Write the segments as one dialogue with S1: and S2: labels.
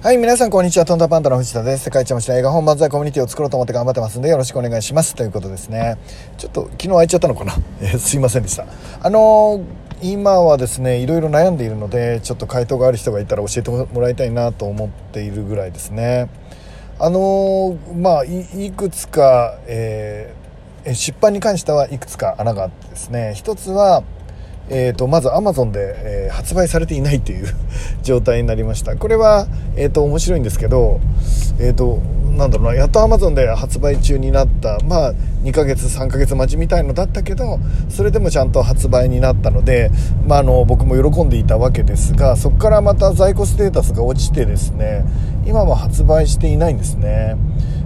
S1: はい、皆さんこんにちは。トンタパンダの藤田です。世界一面白い映画本漫才コミュニティを作ろうと思って頑張ってますんで、よろしくお願いします。ということですね。ちょっと昨日空いちゃったのかな、えすいませんでした。あのー今はですね、いろいろ悩んでいるので、ちょっと回答がある人がいたら教えてもらいたいなと思っているぐらいですね。あのーまあい、いくつか、えーえ出版に関してはいくつか穴があってですね、一つは、えー、とまず Amazon で、えー発売されていないっていう 状態になりました。これは、えー、と面白いんですけど、えー、となんだろうなやっと Amazon で発売中になったまあ2ヶ月3ヶ月待ちみたいのだったけどそれでもちゃんと発売になったので、まあ、あの僕も喜んでいたわけですがそこからまた在庫ステータスが落ちてですね今は発売していないんですね。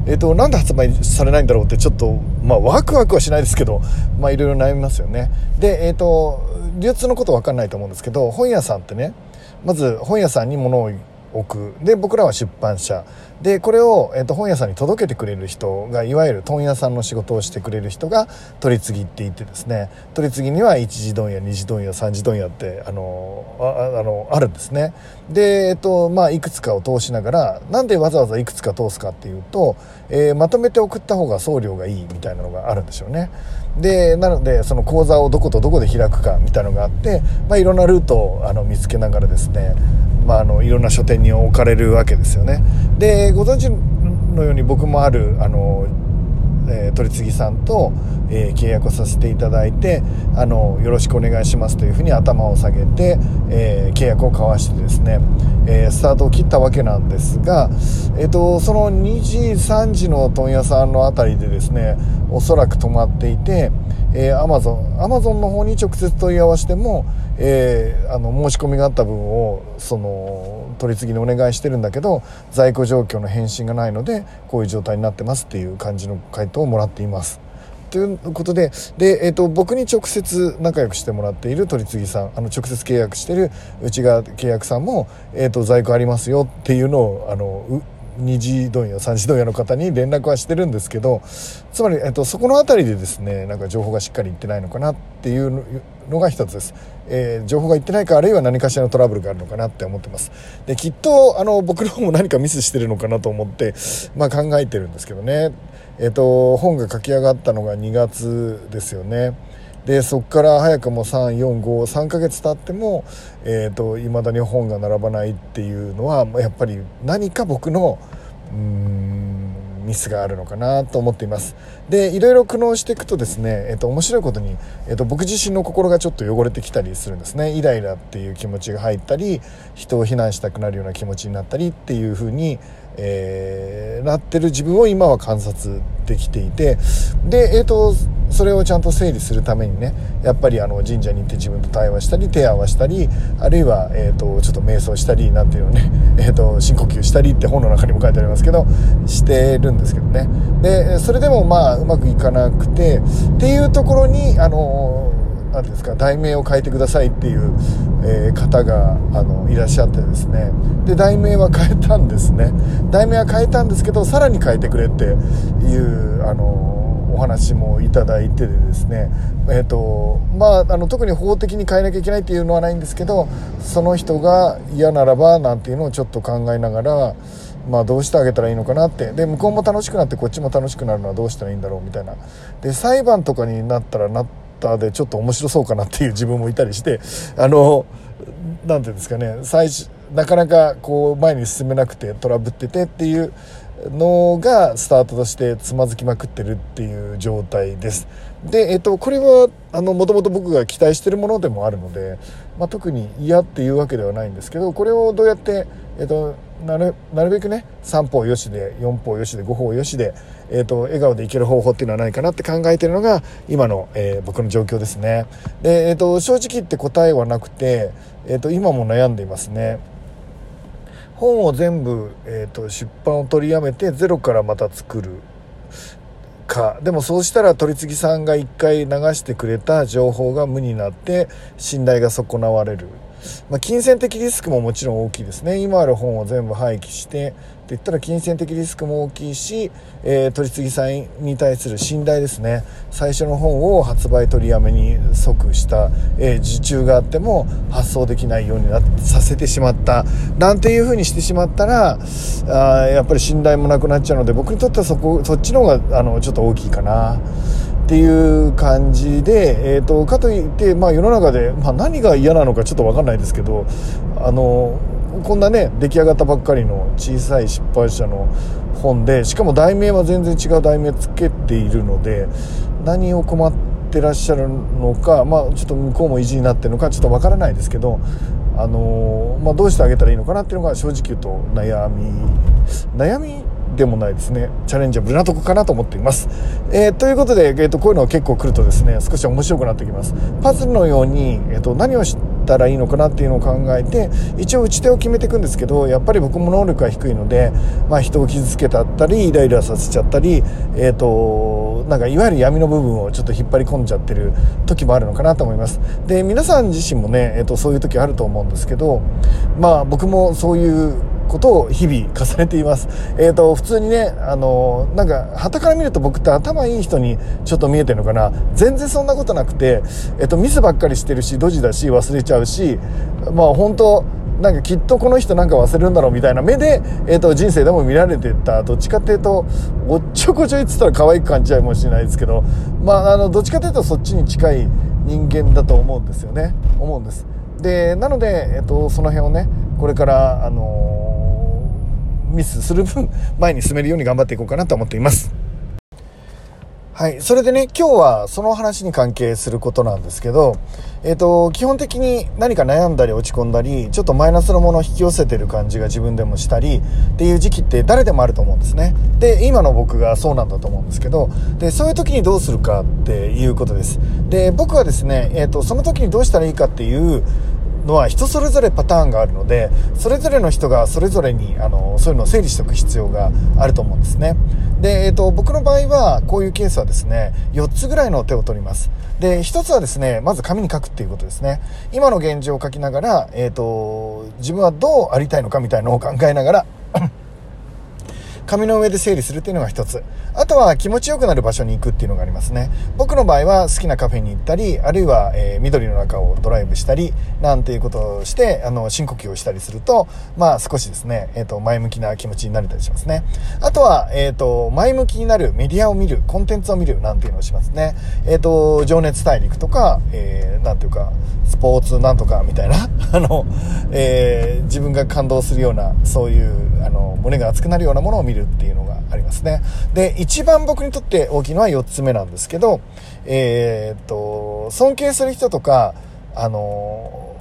S1: えっ、となんで発売されないんだろうってちょっとまあワクワクはしないですけどまあいろいろ悩みますよね。でえっ、と流通のこと分かんないと思うんですけど本屋さんってねまず本屋さんに物を置く。で僕らは出版社。でこれを、えー、と本屋さんに届けてくれる人がいわゆる問屋さんの仕事をしてくれる人が取り次ぎって言ってですね。取り次ぎには1次問屋2次問屋3次問屋ってあのああのあるんですね。で、えっとまあ、いくつかを通しながらなんでわざわざいくつか通すかっていうと、えーまとめて送った方が送料がいいみたいなのがあるんでしょうね。でなのでその講座をどことどこで開くかみたいなのがあって、まあ、いろんなルートをあの見つけながらですね、まあ、あのいろんな書店に置かれるわけですよね。でご存知のように僕もあるあのえー取次さんと、えー契約をさせていただいてあのよろしくお願いしますというふうに頭を下げて、えー契約を交わしてですね、えスタートを切ったわけなんですが、えー、とその2時3時の問屋さんのあたりでですねおそらく止まっていて、えー、アマゾンアマゾンの方に直接問い合わせても、えーあの申し込みがあった分をその取り次ぎにお願いしてるんだけど在庫状況の返信がないのでこういう状態になってますっていう感じの回答をもらっています。ということでで、えー、と僕に直接仲良くしてもらっている取り次ぎさんあの直接契約してるうちが契約さんも、えー、と在庫ありますよっていうのをあのう2次問屋3次問屋の方に連絡はしてるんですけどつまり、えっと、そこの辺りでですねなんか情報がしっかりいってないのかなっていうのが一つです、えー情報がいってないかあるいは何かしらのトラブルがあるのかなって思ってます。できっとあの僕の方も何かミスしてるのかなと思って、まあ、考えてるんですけどね。えっと本が書き上がったのが2月ですよね。でそこから早くも3453ヶ月経っても、えーと未だに本が並ばないっていうのはやっぱり何か僕のうんミスがあるのかなと思っています。でいろいろ苦悩していくとですね、えっと面白いことに、えっと僕自身の心がちょっと汚れてきたりするんですね。イライラっていう気持ちが入ったり人を非難したくなるような気持ちになったりっていう風に、えーなってる自分を今は観察できていて。で、えっとそれをちゃんと整理するためにねやっぱりあの神社に行って自分と対話したり手を合わしたりあるいは、えー、とちょっと瞑想したりなんていうのね、えー、と深呼吸したりって本の中にも書いてありますけどしてるんですけどね。でそれでもまあうまくいかなくてっていうところにあのなんていうんですか題名を変えてくださいっていう、えー方があのいらっしゃってですね。で題名は変えたんですね。題名は変えたんですけどさらに変えてくれっていうあの話もいただいてですね、えーとまあ、あの特に法的に変えなきゃいけないっていうのはないんですけどその人が嫌ならばなんていうのをちょっと考えながら、まあ、どうしてあげたらいいのかなって。で向こうも楽しくなってこっちも楽しくなるのはどうしたらいいんだろうみたいな。で裁判とかになったらなったでちょっと面白そうかなっていう自分もいたりしてあのなんていうんですかね最初なかなかこう前に進めなくてトラブっててっていうのがスタートとしてつまずきまくってるっていう状態です。で、えっと、これはあのもともと僕が期待してるものでもあるので、まあ、特に嫌っていうわけではないんですけどこれをどうやって、えっと、なるなるべくね3歩よしで4歩よしで5歩よしで、えっと、笑顔でいける方法っていうのはないかなって考えてるのが今の、えー僕の状況ですね。で、えっと、正直言って答えはなくて、えっと、今も悩んでいますね。本を全部、えー、と出版を取りやめてゼロからまた作る。か。でもそうしたら取り次ぎさんが一回流してくれた情報が無になって信頼が損なわれる。まあ、金銭的リスクももちろん大きいですね。今ある本を全部廃棄して。って言ったら金銭的リスクも大きいし、えー、取次さんに対する信頼ですね。最初の本を発売取りやめに即した、えー、受注があっても発送できないようになさせてしまった。なんていうふうにしてしまったらあやっぱり信頼もなくなっちゃうので僕にとってはそこそっちの方があのちょっと大きいかな。っていう感じで、えーと、かといって、まあ、世の中で、まあ、何が嫌なのかちょっと分かんないですけどあのこんなね出来上がったばっかりの小さい出版社の本でしかも題名は全然違う題名つけているので何を困ってらっしゃるのか、まあ、ちょっと向こうも意地になってるのかちょっと分からないですけど、あのまあ、どうしてあげたらいいのかなっていうのが正直言うと悩み悩みでもないですね。チャレンジャブルなとこかなと思っています、えー、ということで、えーと、こういうのが結構来るとですね少し面白くなってきます。パズルのように、えーと、何をしたらいいのかなっていうのを考えて一応打ち手を決めていくんですけどやっぱり僕も能力が低いので、まあ、人を傷つけたったりイライラさせちゃったり、えーと、なんかいわゆる闇の部分をちょっと引っ張り込んじゃってる時もあるのかなと思います。で皆さん自身もね、えー、とそういう時あると思うんですけどまあ僕もそういうことを日々重ねています。えっ、ー、と、普通にね、あの、なんか、旗から見ると僕って頭いい人にちょっと見えてるのかな。全然そんなことなくて、えっ、ー、と、ミスばっかりしてるし、ドジだし、忘れちゃうし、まあ本当なんかきっとこの人なんか忘れるんだろうみたいな。目で、えー、と人生でも見られてた。どっちかっていうとおっちょこちょいっつったら可愛く感じちゃいもしれないですけど。まああのどっちかっていうとそっちに近い人間だと思うんですよね。思うんです。でなので、えー、とその辺をねこれからあのミスする分前に進めるように頑張っていこうかなと思っています。はい。それでね、今日はその話に関係することなんですけど、えっ、ー、と、基本的に何か悩んだり落ち込んだり、ちょっとマイナスのものを引き寄せてる感じが自分でもしたりっていう時期って誰でもあると思うんですね。で、今の僕がそうなんだと思うんですけど、で、そういう時にどうするかっていうことです。で、僕はですね、えっ、ー、と、その時にどうしたらいいかっていう、のは人それぞれパターンがあるのでそれぞれの人がそれぞれにあのそういうのを整理しておく必要があると思うんですね。で、えーと、僕の場合はこういうケースはですね4つぐらいの手を取ります。で1つはですねまず紙に書くっていうことですね。今の現状を書きながら、えーと自分はどうありたいのかみたいなのを考えながら紙の上で整理するっていうのが一つ。あとは気持ちよくなる場所に行くっていうのがありますね。僕の場合は好きなカフェに行ったり、あるいは、えー、緑の中をドライブしたり、なんていうことをして、あの、深呼吸をしたりすると、まあ少しですね、えっ、ー、と、前向きな気持ちになれたりしますね。あとは、えっ、ー、と、前向きになるメディアを見る、コンテンツを見るなんていうのをしますね。えっ、と、情熱大陸とか、えー、なんていうか、スポーツなんとかみたいな、あの、えー、自分が感動するような、そういう、あの、胸が熱くなるようなものを見るっていうのがありますね。で、一番僕にとって大きいのは4つ目なんですけど、えー、っと、尊敬する人とか、あの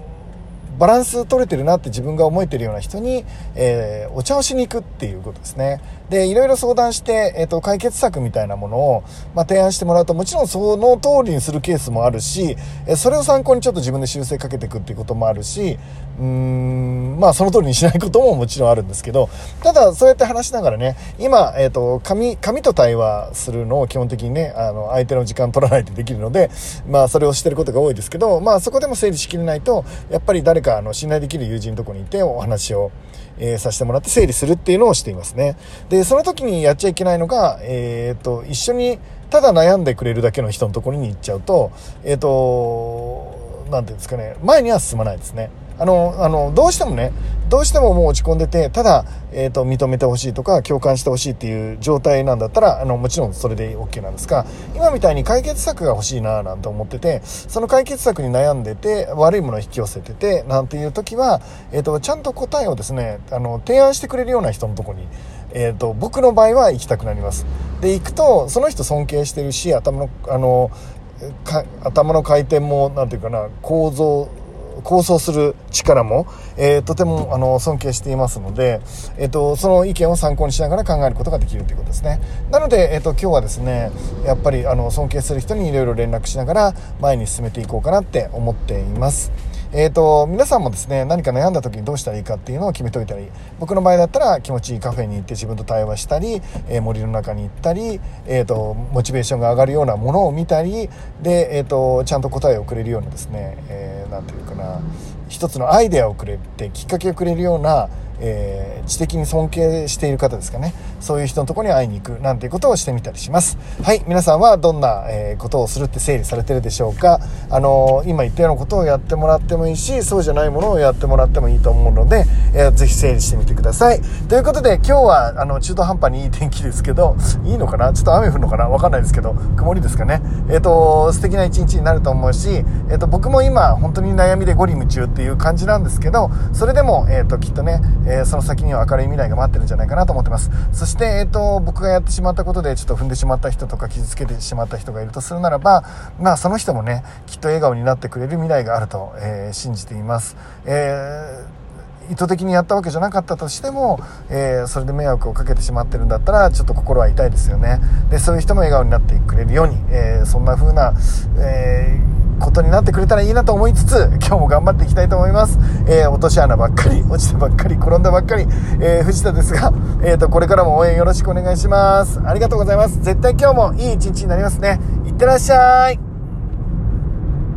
S1: バランス取れてるなって自分が思えてるような人に、えー、お茶をしに行くっていうことですね。で、いろいろ相談して、えっ、ー、と、解決策みたいなものを、まあ、提案してもらうと、もちろんその通りにするケースもあるし、えそれを参考にちょっと自分で修正かけていくっていうこともあるし、うーん、まあ、その通りにしないことももちろんあるんですけど、ただ、そうやって話しながらね、今、えっ、と、紙、紙と対話するのを基本的にね、あの、相手の時間取らないとできるので、まあ、それをしてることが多いですけど、まあ、そこでも整理しきれないと、やっぱり誰か、あの、信頼できる友人のとこにいてお話を、えー、させてもらって整理するっていうのをしていますね。で、その時にやっちゃいけないのが、えっ、と、一緒にただ悩んでくれるだけの人のところに行っちゃうと、えっ、と、なんていうんですかね、前には進まないですね。あの、あの、どうしてもね、どうしてももう落ち込んでて、ただ、えっ、ー、と、認めてほしいとか、共感してほしいっていう状態なんだったら、あの、もちろんそれで OK なんですが、今みたいに解決策が欲しいななんて思ってて、その解決策に悩んでて、悪いものを引き寄せてて、なんていう時は、えっ、ー、と、ちゃんと答えをですね、あの、提案してくれるような人のとこに、えっ、ー、と、僕の場合は行きたくなります。で、行くと、その人尊敬してるし、頭の、あの、頭の回転も、なんていうかな、構造、構想する力も、えー、とてもあの尊敬していますので、えーと、その意見を参考にしながら考えることができるということですね。なので、えーと、今日はですねやっぱりあの尊敬する人にいろいろ連絡しながら前に進めていこうかなって思っています。えーと、皆さんもですね何か悩んだ時にどうしたらいいかっていうのを決めといたり僕の場合だったら気持ちいいカフェに行って自分と対話したり、えー、森の中に行ったり、えーと、モチベーションが上がるようなものを見たりで、えっと、ちゃんと答えをくれるようなですね、えー、ていうかな一つのアイデアをくれてきっかけをくれるようなえー、知的に尊敬している方ですかね。そういう人のところに会いに行くなんていうことをしてみたりします。はい、皆さんはどんな、えー、ことをするって整理されてるでしょうか。あのー、今言ったようなことをやってもらってもいいし、そうじゃないものをやってもらってもいいと思うので、えー、ぜひ整理してみてください。ということで、今日は、あの、中途半端にいい天気ですけど、いいのかな？ちょっと雨降るのかな？わかんないですけど、曇りですかね？えっ、と、素敵な一日になると思うし、えっ、と、僕も今、本当に悩みでゴリ夢中っていう感じなんですけど、それでも、えっ、と、きっとね、ええその先には明るい未来が待ってるんじゃないかなと思ってます。そして、えっ、と、僕がやってしまったことでちょっと踏んでしまった人とか傷つけてしまった人がいるとするならば、まあその人もね、きっと笑顔になってくれる未来があると、えー、信じています。えー意図的にやったわけじゃなかったとしても、えー、それで迷惑をかけてしまってるんだったらちょっと心は痛いですよねでそういう人も笑顔になってくれるように、えー、そんな風な、えー、ことになってくれたらいいなと思いつつ今日も頑張っていきたいと思います、え落とし穴ばっかり落ちたばっかり転んだばっかり、え藤田ですが、えーと、これからも応援よろしくお願いします。ありがとうございます。絶対今日もいい一日になりますね。いってらっしゃい。